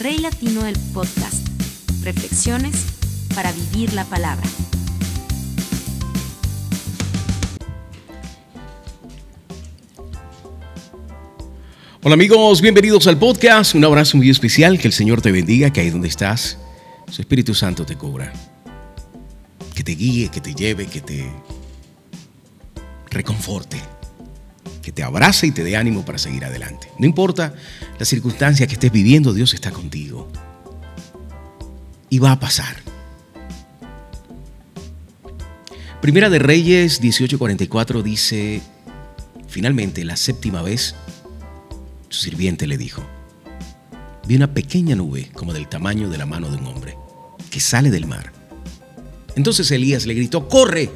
Rey Latino del Podcast. Reflexiones para vivir la palabra. Hola amigos, bienvenidos al podcast. Un abrazo muy especial. Que el Señor te bendiga, que ahí donde estás, su Espíritu Santo te cubra. Que te guíe, que te lleve, que te reconforte. Que te abrace y te dé ánimo para seguir adelante. No importa la circunstancia que estés viviendo, Dios está contigo. Y va a pasar. Primera de Reyes 18:44 dice, finalmente la séptima vez, su sirviente le dijo, vi una pequeña nube como del tamaño de la mano de un hombre, que sale del mar. Entonces Elías le gritó, corre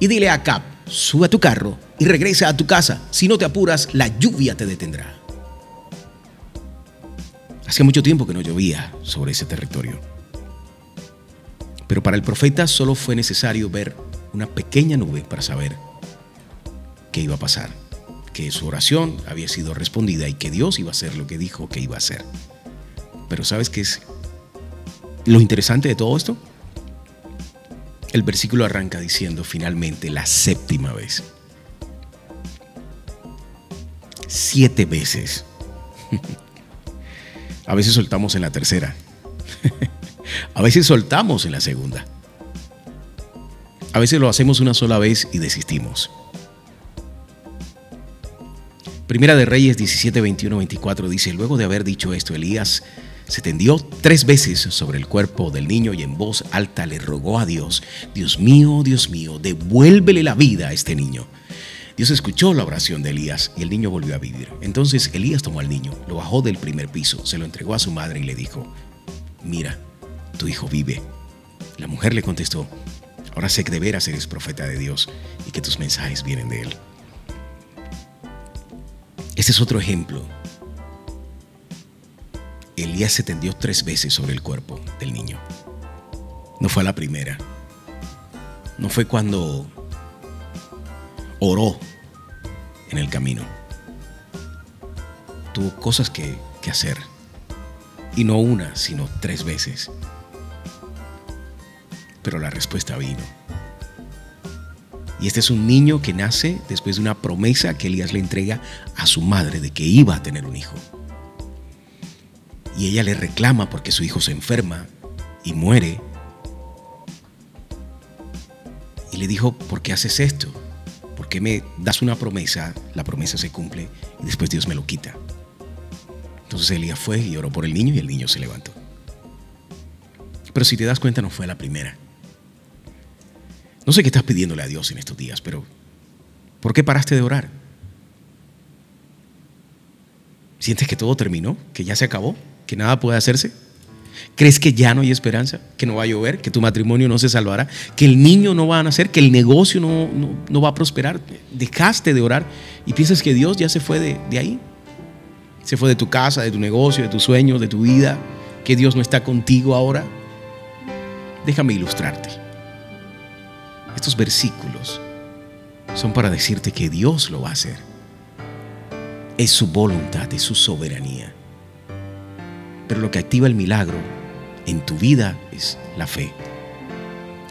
y dile a Acab, sube a tu carro y regresa a tu casa. Si no te apuras, la lluvia te detendrá. Hacía mucho tiempo que no llovía sobre ese territorio. Pero para el profeta solo fue necesario ver una pequeña nube para saber qué iba a pasar que su oración había sido respondida y que Dios iba a hacer lo que dijo que iba a hacer. Pero ¿sabes qué es lo interesante de todo esto? El versículo arranca diciendo finalmente la séptima vez. Siete veces. A veces soltamos en la tercera. A veces soltamos en la segunda. A veces lo hacemos una sola vez y desistimos. Primera de Reyes 17, 21, 24 dice, luego de haber dicho esto, Elías se tendió tres veces sobre el cuerpo del niño y en voz alta le rogó a Dios, Dios mío, Dios mío, devuélvele la vida a este niño. Dios escuchó la oración de Elías y el niño volvió a vivir. Entonces Elías tomó al niño, lo bajó del primer piso, se lo entregó a su madre y le dijo, mira, tu hijo vive. La mujer le contestó, ahora sé que de veras eres profeta de Dios y que tus mensajes vienen de él. Este es otro ejemplo. Elías se tendió tres veces sobre el cuerpo del niño. No fue la primera. No fue cuando oró en el camino. Tuvo cosas que, que hacer. Y no una, sino tres veces. Pero la respuesta vino. Y este es un niño que nace después de una promesa que Elías le entrega a su madre de que iba a tener un hijo. Y ella le reclama porque su hijo se enferma y muere. Y le dijo, ¿por qué haces esto? ¿Por qué me das una promesa? La promesa se cumple y después Dios me lo quita. Entonces Elías fue y oró por el niño y el niño se levantó. Pero si te das cuenta no fue la primera. No sé qué estás pidiéndole a Dios en estos días, pero ¿por qué paraste de orar? ¿Sientes que todo terminó? ¿Que ya se acabó? ¿Que nada puede hacerse? ¿Crees que ya no hay esperanza? ¿Que no va a llover? ¿Que tu matrimonio no se salvará? ¿Que el niño no va a nacer? ¿Que el negocio no, no, va a prosperar? Dejaste de orar y piensas que Dios ya se fue de, de ahí. Se fue de tu casa, de tu negocio, de tus sueños, de tu vida. Que Dios no está contigo ahora. Déjame ilustrarte. Estos versículos son para decirte que Dios lo va a hacer. Es su voluntad, es su soberanía. Pero lo que activa el milagro en tu vida es la fe.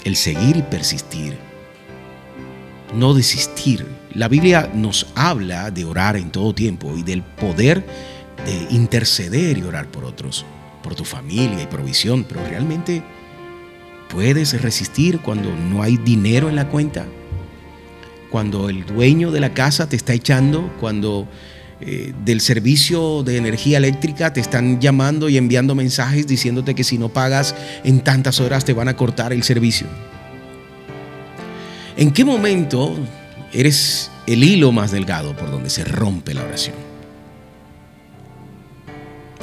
El seguir y persistir. No desistir. La Biblia nos habla de orar en todo tiempo y del poder de interceder y orar por otros, por tu familia y provisión, pero realmente ¿Puedes resistir cuando no hay dinero en la cuenta? Cuando el dueño de la casa te está echando, cuando eh, del servicio de energía eléctrica te están llamando y enviando mensajes diciéndote que si no pagas en tantas horas te van a cortar el servicio. ¿En qué momento eres el hilo más delgado por donde se rompe la oración?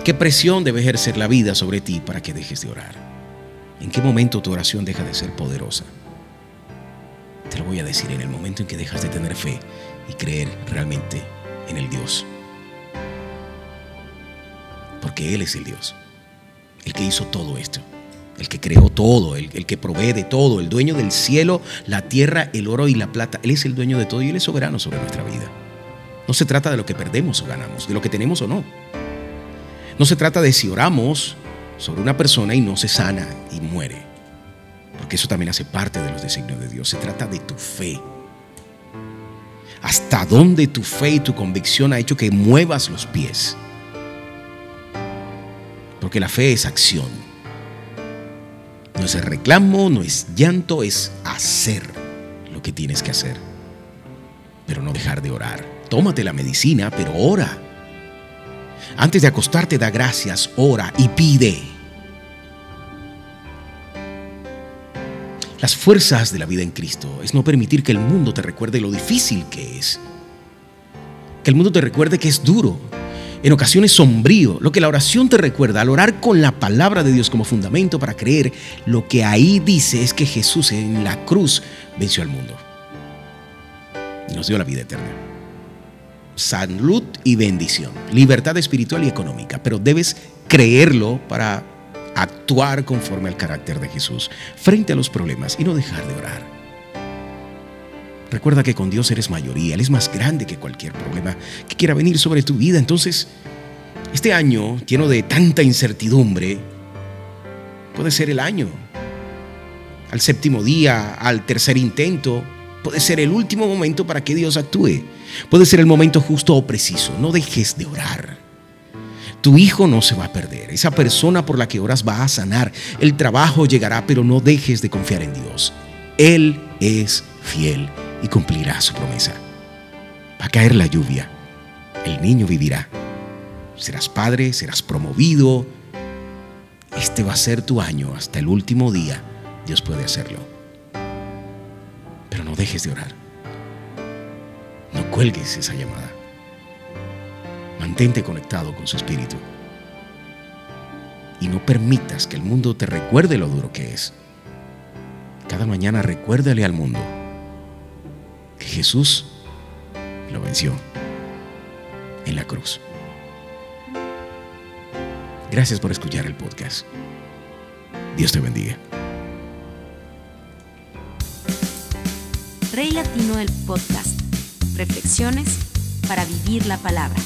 ¿Qué presión debe ejercer la vida sobre ti para que dejes de orar? ¿En qué momento tu oración deja de ser poderosa? Te lo voy a decir en el momento en que dejas de tener fe y creer realmente en el Dios. Porque Él es el Dios, el que hizo todo esto, el que creó todo, el, que provee de todo, el dueño del cielo, la tierra, el oro y la plata. Él es el dueño de todo y Él es soberano sobre nuestra vida. No se trata de lo que perdemos o ganamos, de lo que tenemos o no. No se trata de si oramos sobre una persona y no se sana y muere, porque eso también hace parte de los designios de Dios. Se trata de tu fe. Hasta dónde tu fe y tu convicción ha hecho que muevas los pies. Porque la fe es acción. No es reclamo, no es llanto, es hacer lo que tienes que hacer. Pero no dejar de orar. Tómate la medicina, pero ora. Antes de acostarte, da gracias, ora y pide. Las fuerzas de la vida en Cristo es no permitir que el mundo te recuerde lo difícil que es. Que el mundo te recuerde que es duro, en ocasiones sombrío. Lo que la oración te recuerda al orar con la palabra de Dios como fundamento para creer, lo que ahí dice es que Jesús en la cruz venció al mundo y nos dio la vida eterna. Salud y bendición, libertad espiritual y económica, pero debes creerlo para actuar conforme al carácter de Jesús frente a los problemas y no dejar de orar. Recuerda que con Dios eres mayoría, Él es más grande que cualquier problema que quiera venir sobre tu vida. Entonces, este año lleno de tanta incertidumbre, puede ser el año. Al séptimo día, al tercer intento, puede ser el último momento para que Dios actúe. Puede ser el momento justo o preciso. No dejes de orar. Tu hijo no se va a perder. Esa persona por la que oras va a sanar. El trabajo llegará, pero no dejes de confiar en Dios. Él es fiel y cumplirá su promesa. Va a caer la lluvia, el niño vivirá. Serás padre, serás promovido. Este va a ser tu año hasta el último día. Dios puede hacerlo. Pero no dejes de orar. No cuelgues esa llamada. Mantente conectado con su espíritu. Y no permitas que el mundo te recuerde lo duro que es. Cada mañana recuérdale al mundo Jesús lo venció en la cruz. Gracias por escuchar el podcast. Dios te bendiga. Rey Latino del Podcast. Reflexiones para vivir la palabra.